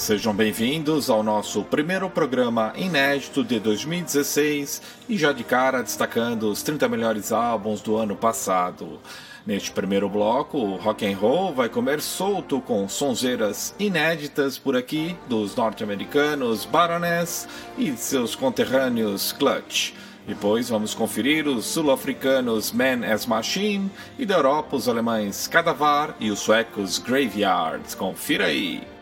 Sejam bem-vindos ao nosso primeiro programa inédito de 2016 e já de cara destacando os 30 melhores álbuns do ano passado. Neste primeiro bloco, o rock and roll vai comer solto com sonzeiras inéditas por aqui dos norte-americanos Baroness e seus conterrâneos Clutch. Depois vamos conferir os sul-africanos Man as Machine e da Europa os alemães Cadavar e os suecos Graveyard. Confira aí!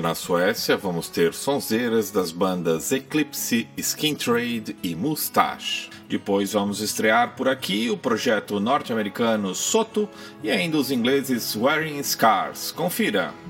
Na Suécia, vamos ter sonzeiras das bandas Eclipse, Skin Trade e Mustache. Depois vamos estrear por aqui o projeto norte-americano Soto e ainda os ingleses Wearing Scars. Confira!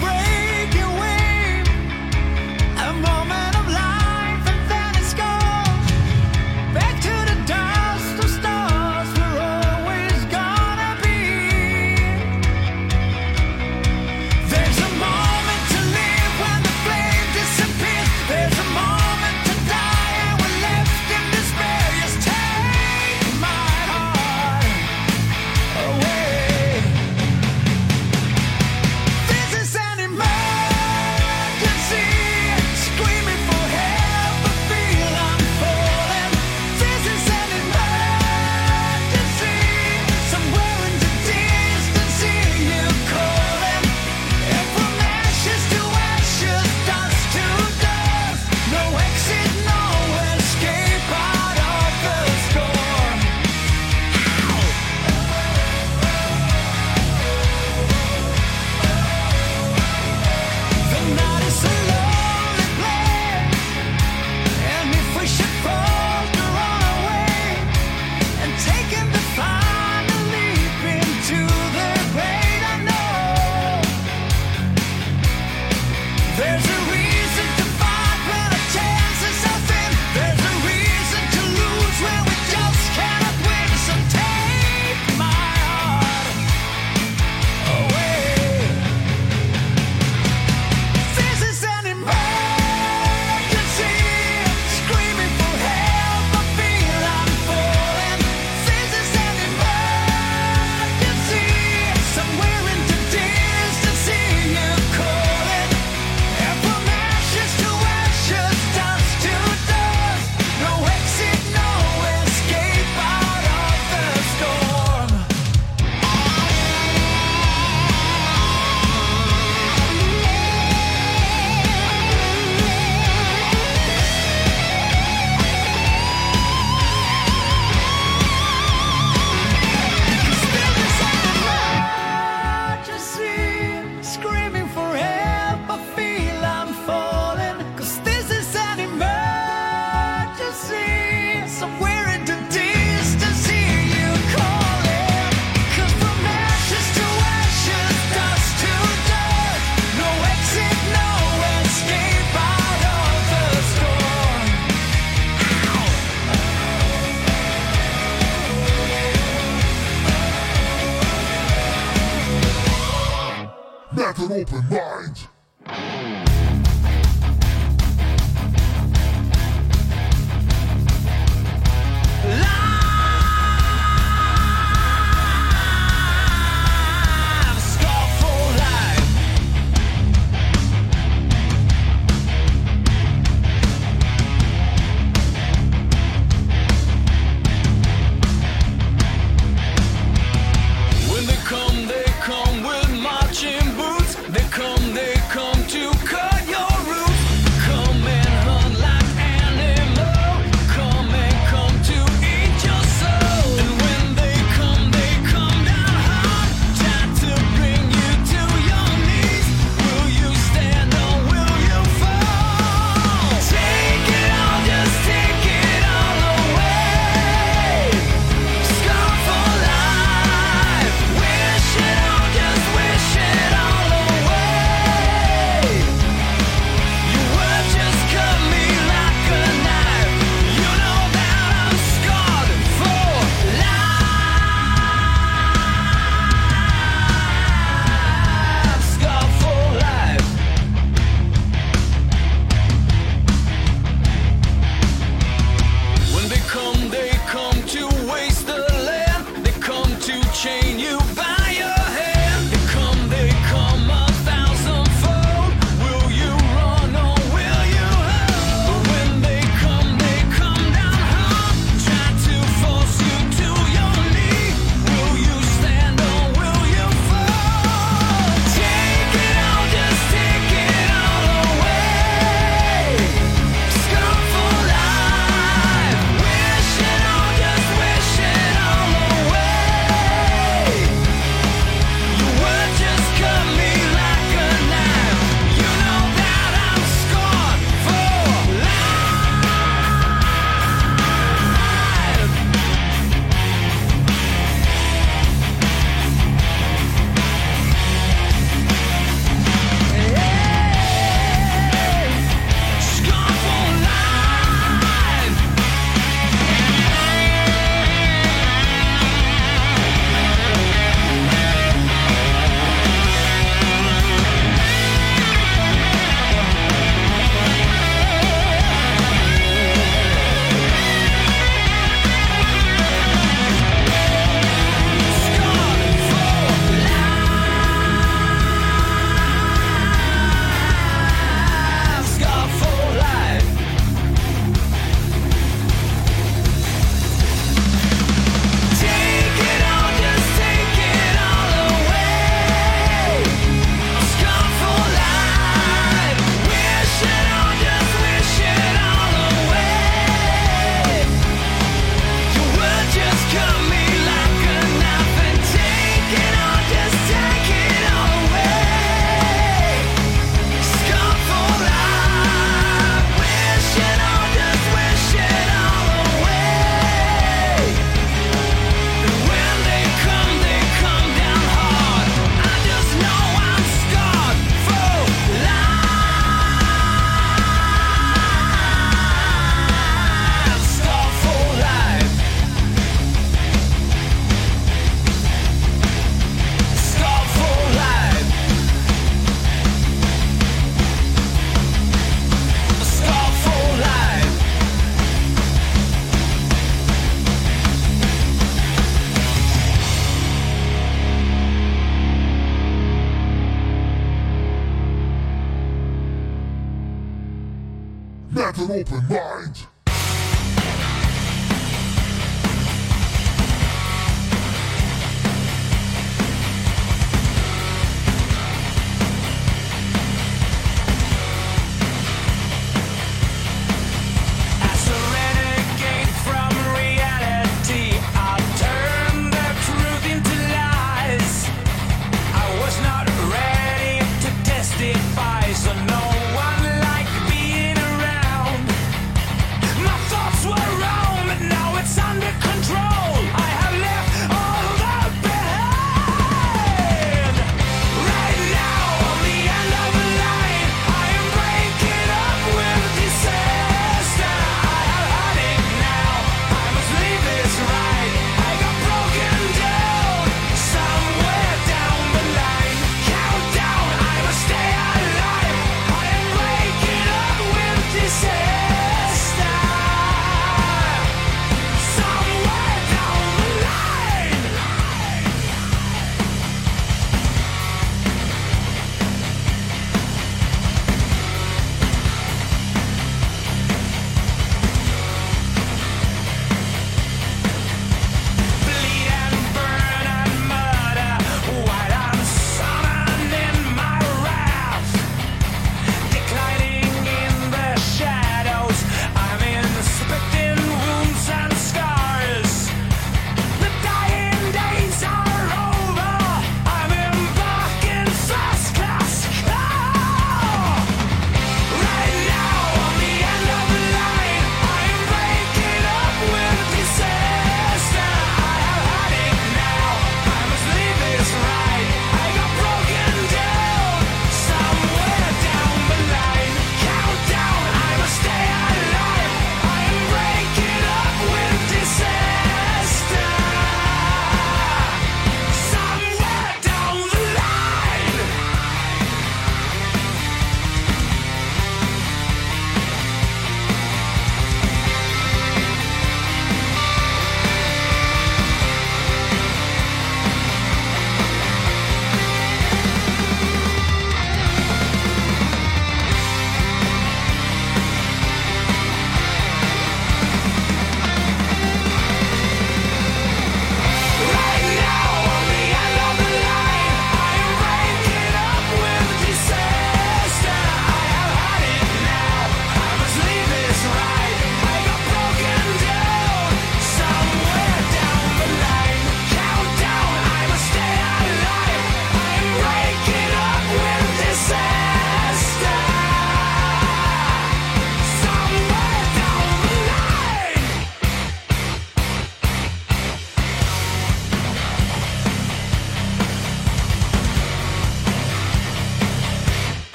break.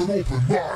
open, open.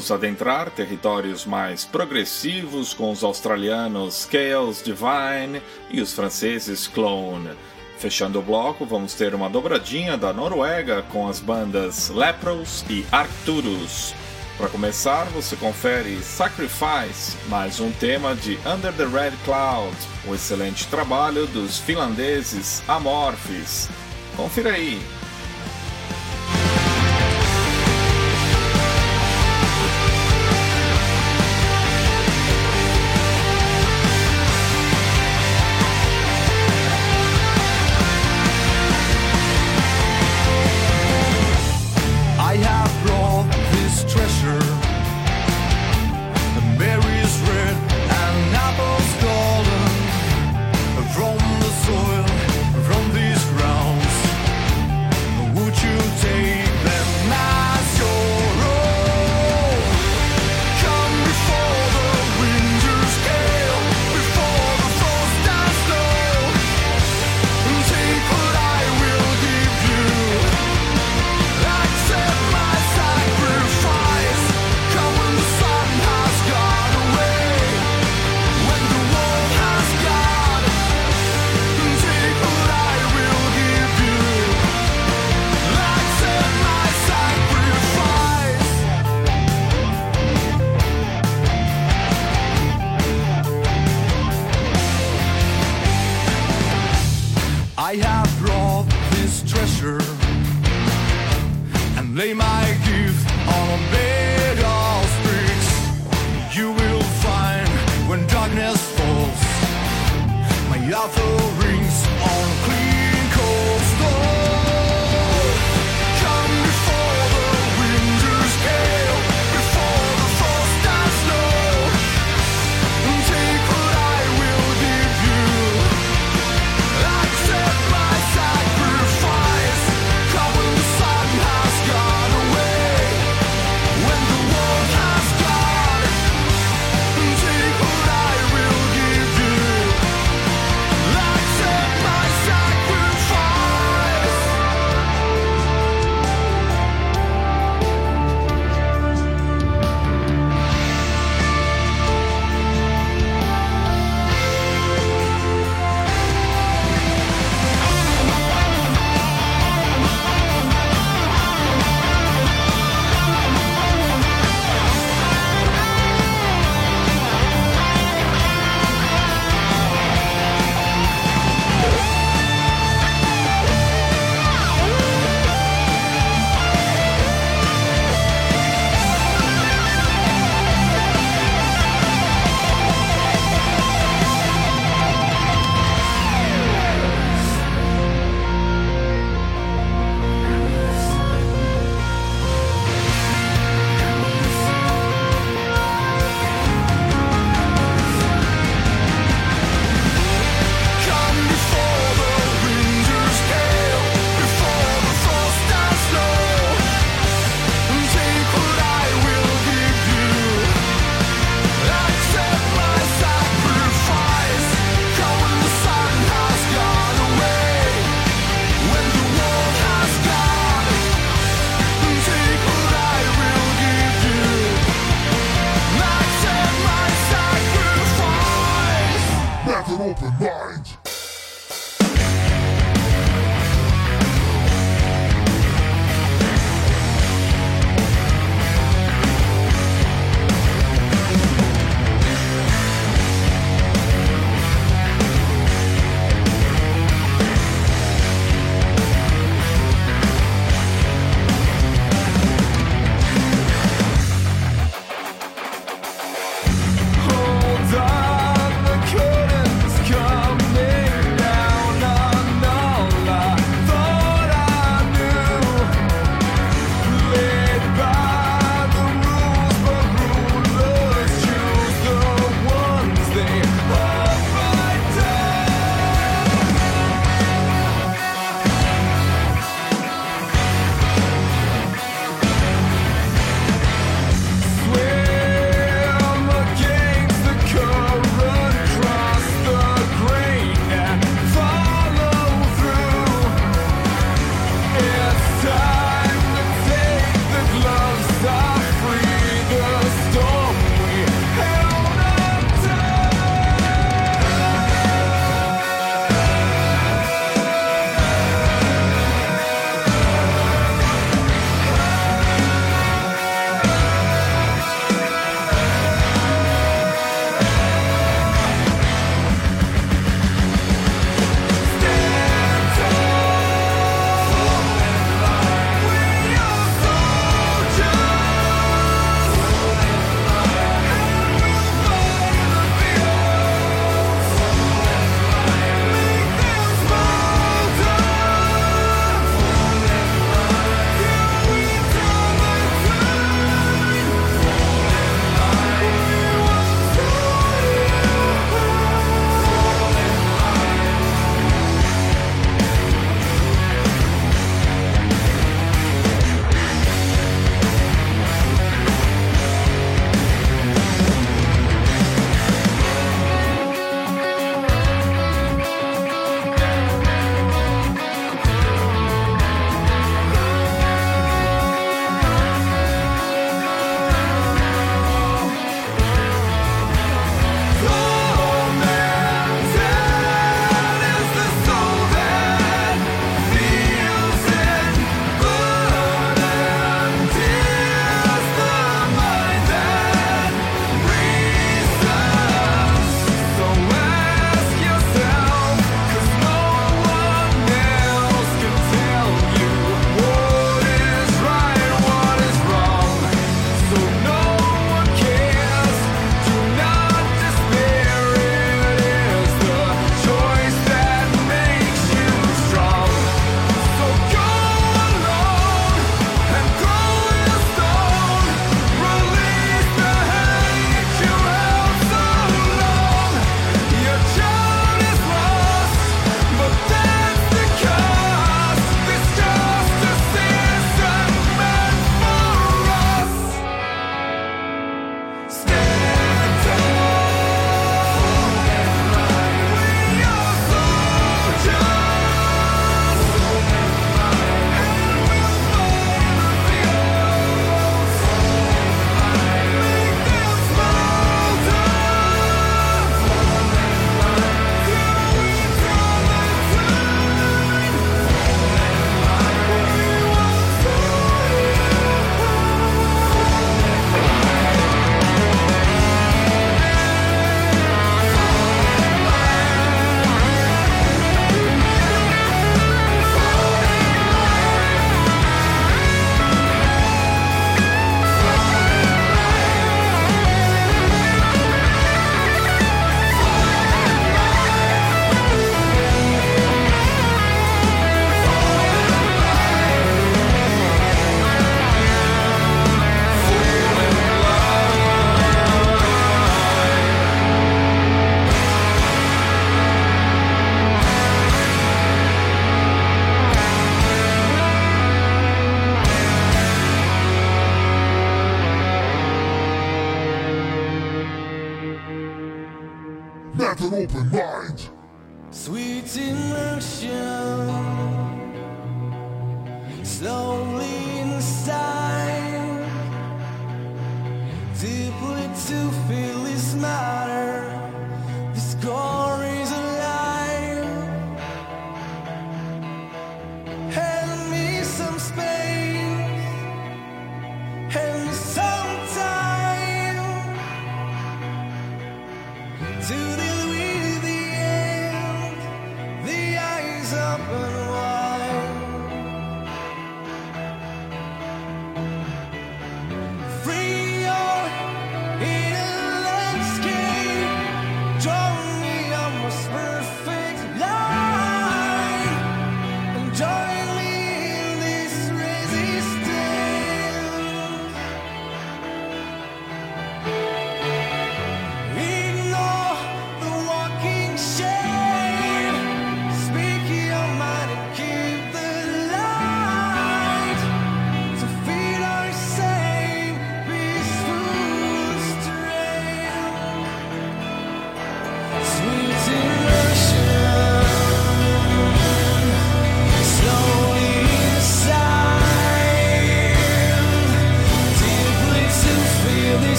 Vamos adentrar territórios mais progressivos com os australianos Chaos Divine e os franceses Clone. Fechando o bloco, vamos ter uma dobradinha da Noruega com as bandas Lepros e Arcturus. Para começar, você confere Sacrifice, mais um tema de Under the Red Cloud, o excelente trabalho dos finlandeses Amorphis. Confira aí.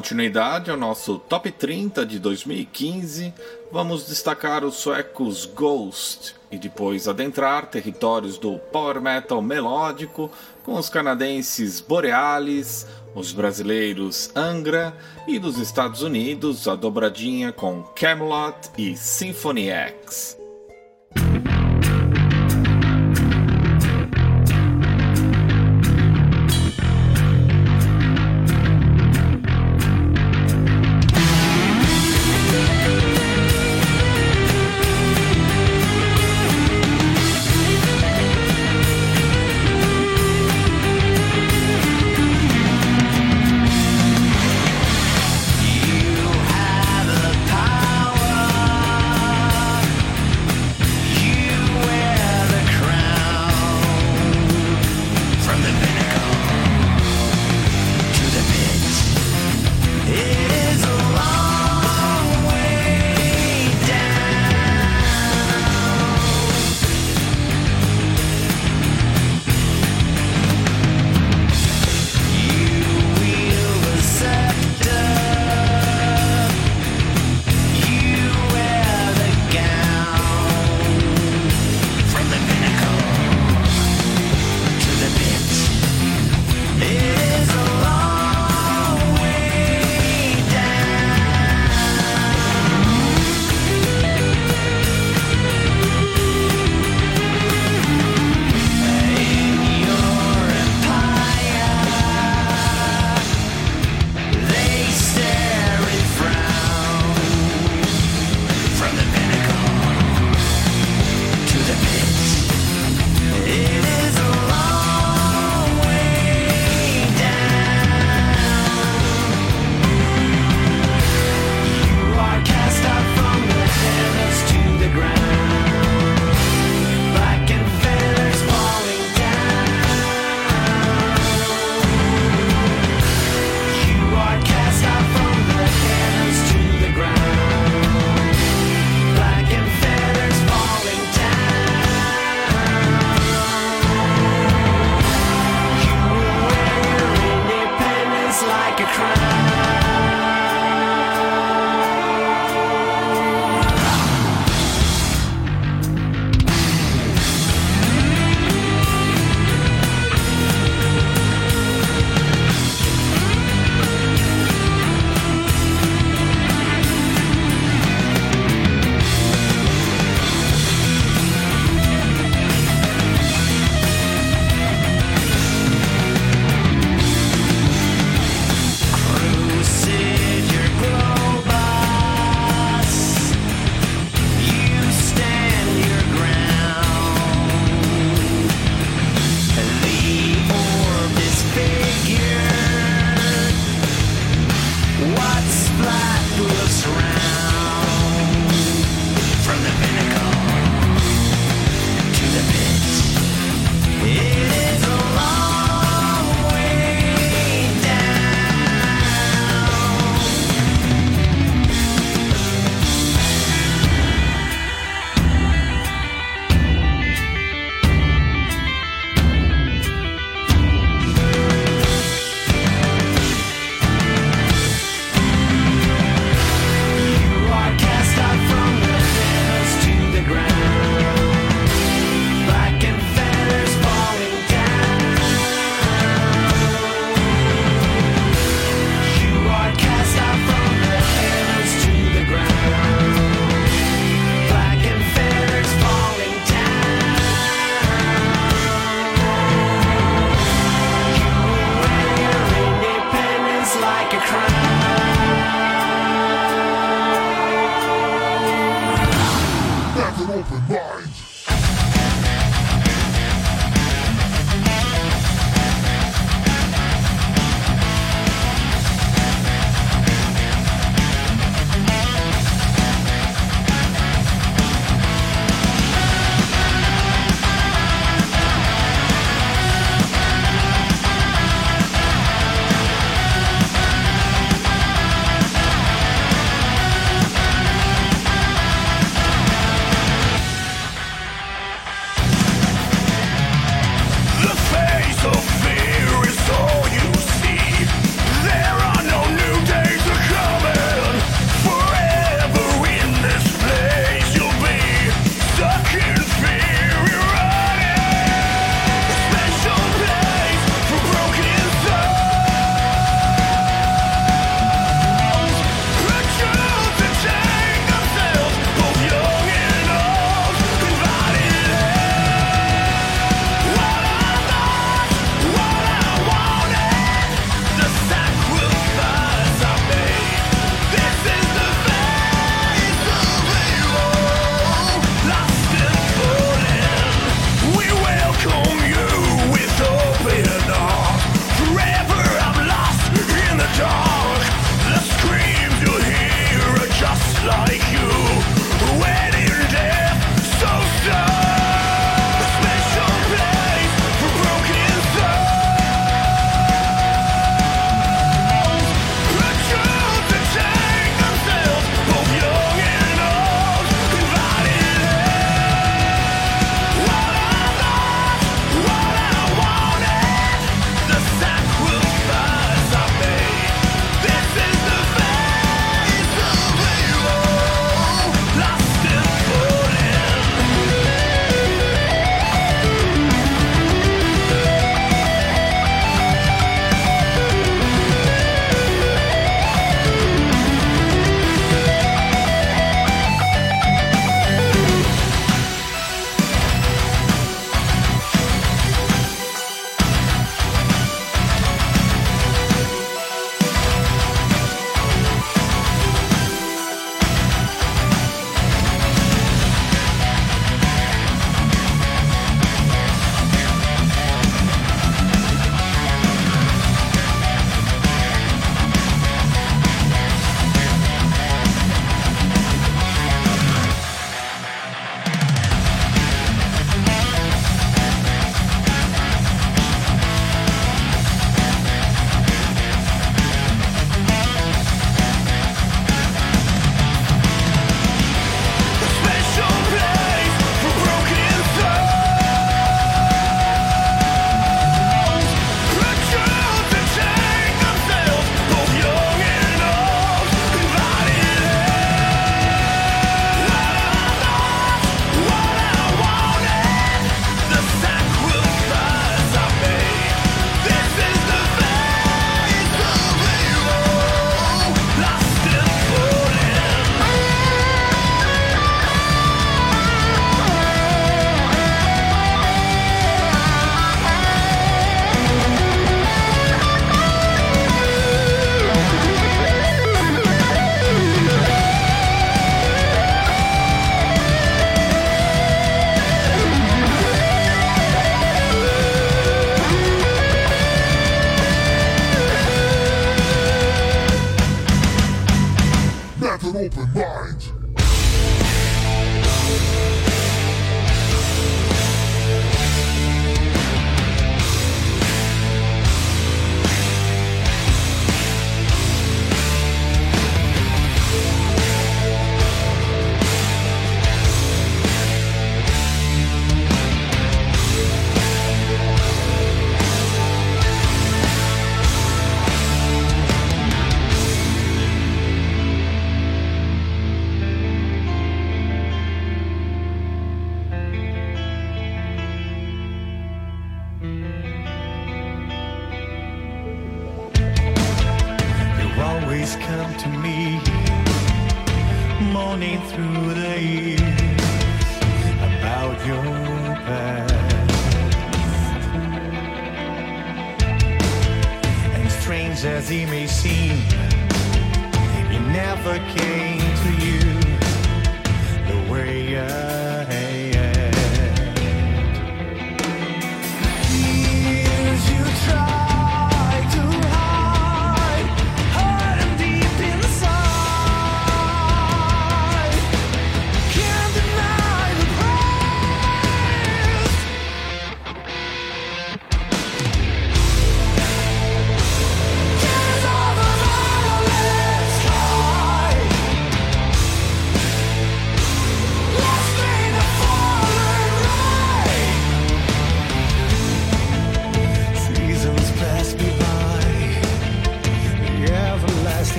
Continuidade ao nosso Top 30 de 2015, vamos destacar os suecos Ghost e depois adentrar territórios do power metal melódico com os canadenses Borealis, os brasileiros Angra e dos Estados Unidos a dobradinha com Camelot e Symphony X. you cry.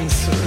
I'm sorry.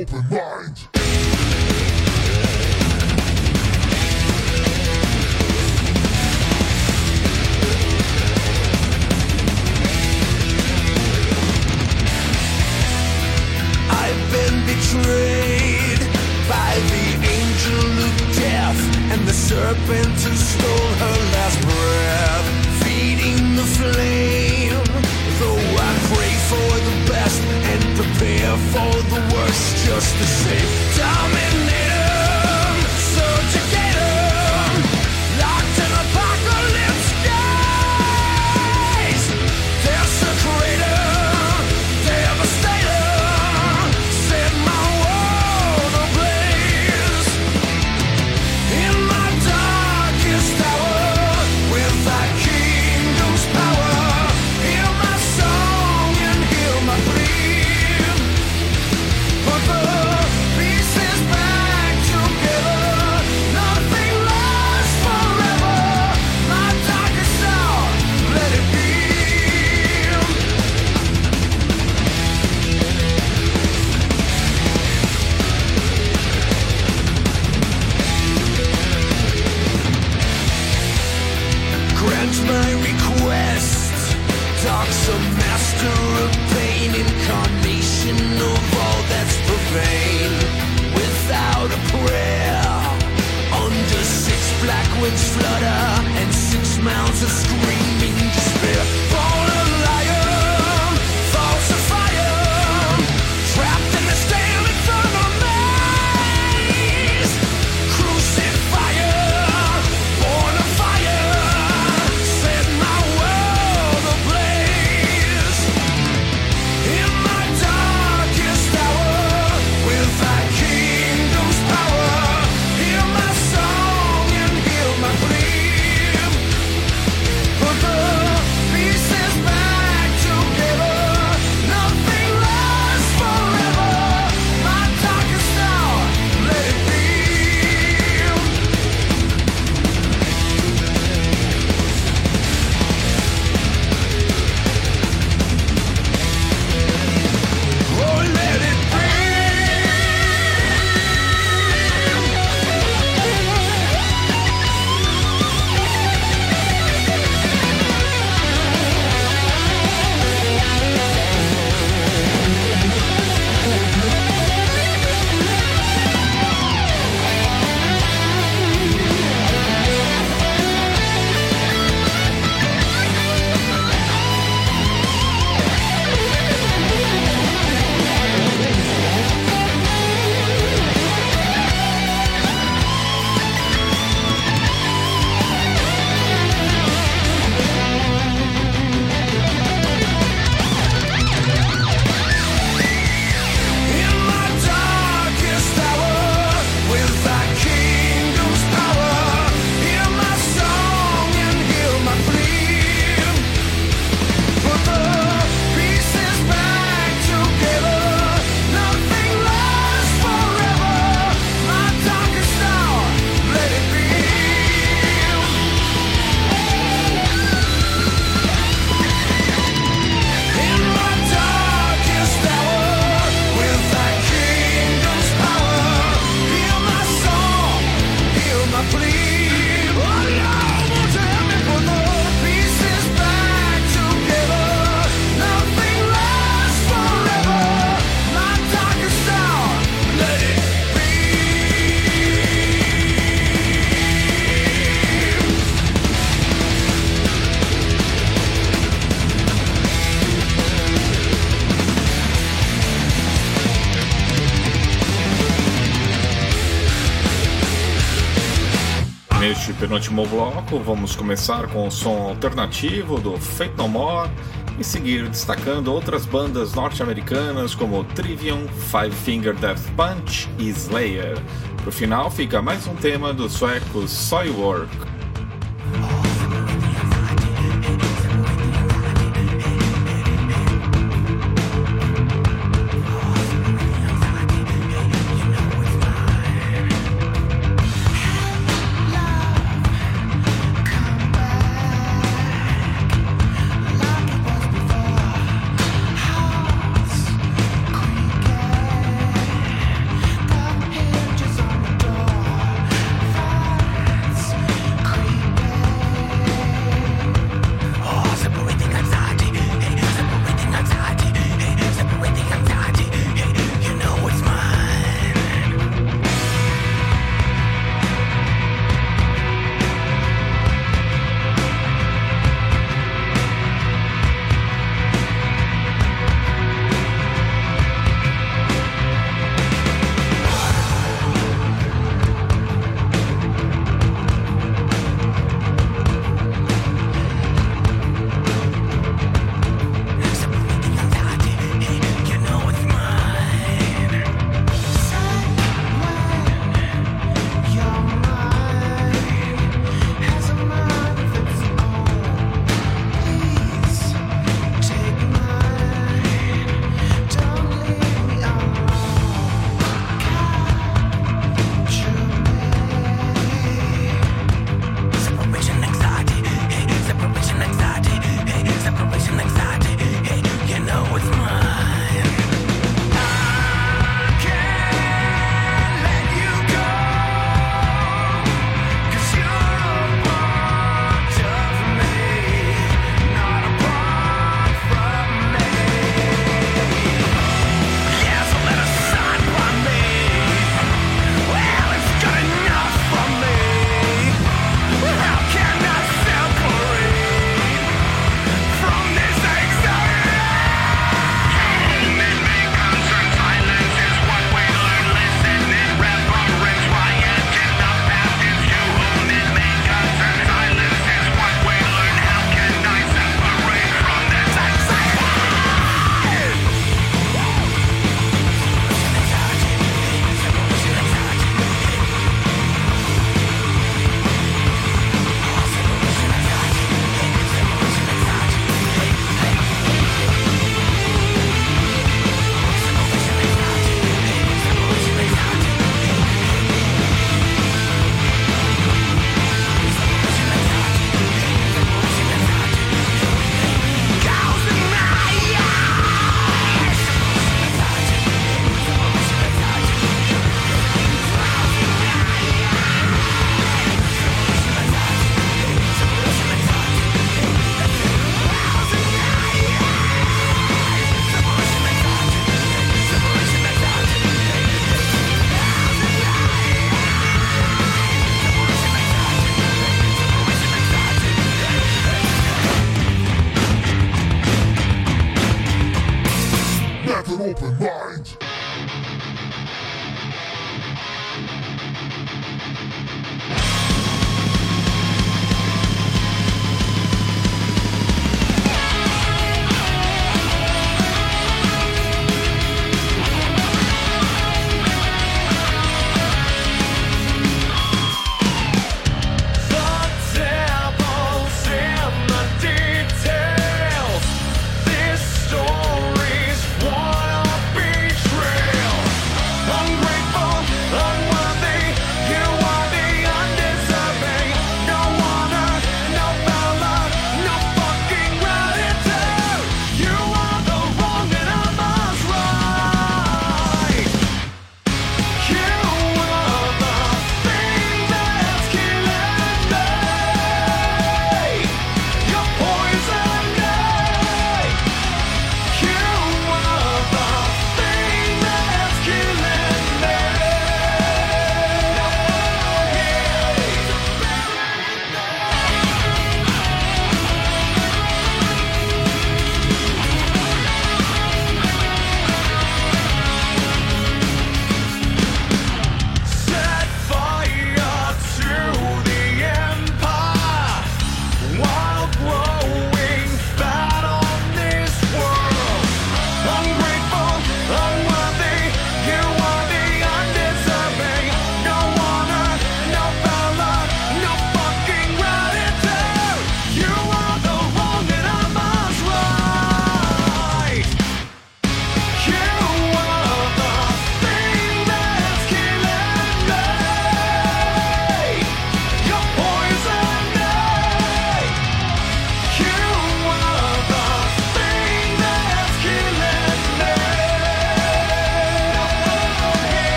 open mind. I've been betrayed by the angel of death and the serpent who stole her last breath, feeding the flame. for the worst, just the same. Dominate. último bloco, vamos começar com o som alternativo do Faith No More e seguir destacando outras bandas norte-americanas como Trivium, Five Finger Death Punch e Slayer. Pro final fica mais um tema do sueco Soilwork.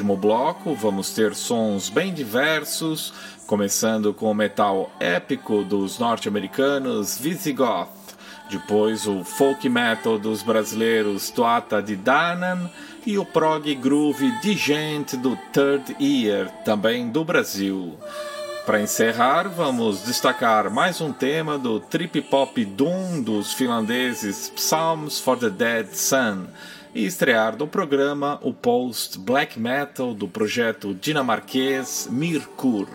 Último bloco, vamos ter sons bem diversos, começando com o metal épico dos norte-americanos Visigoth, depois o folk metal dos brasileiros Toata de Danan e o prog groove Digent do Third Year, também do Brasil. Para encerrar, vamos destacar mais um tema do trip pop doom dos finlandeses Psalms for the Dead Sun e estrear no programa o post black metal do projeto dinamarquês Mirkur.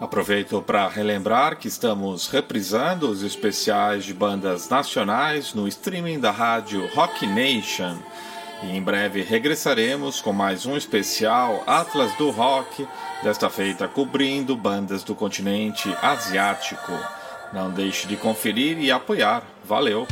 Aproveito para relembrar que estamos reprisando os especiais de bandas nacionais no streaming da rádio Rock Nation. E em breve regressaremos com mais um especial Atlas do Rock, desta feita cobrindo bandas do continente asiático. Não deixe de conferir e apoiar. Valeu!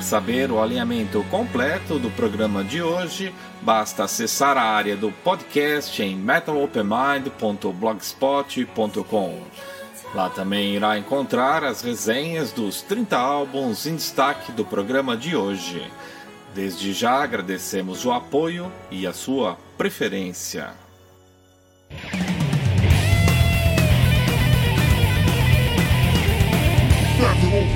Quiser saber o alinhamento completo do programa de hoje, basta acessar a área do podcast em metalopenmind.blogspot.com. Lá também irá encontrar as resenhas dos 30 álbuns em destaque do programa de hoje. Desde já agradecemos o apoio e a sua preferência. Metal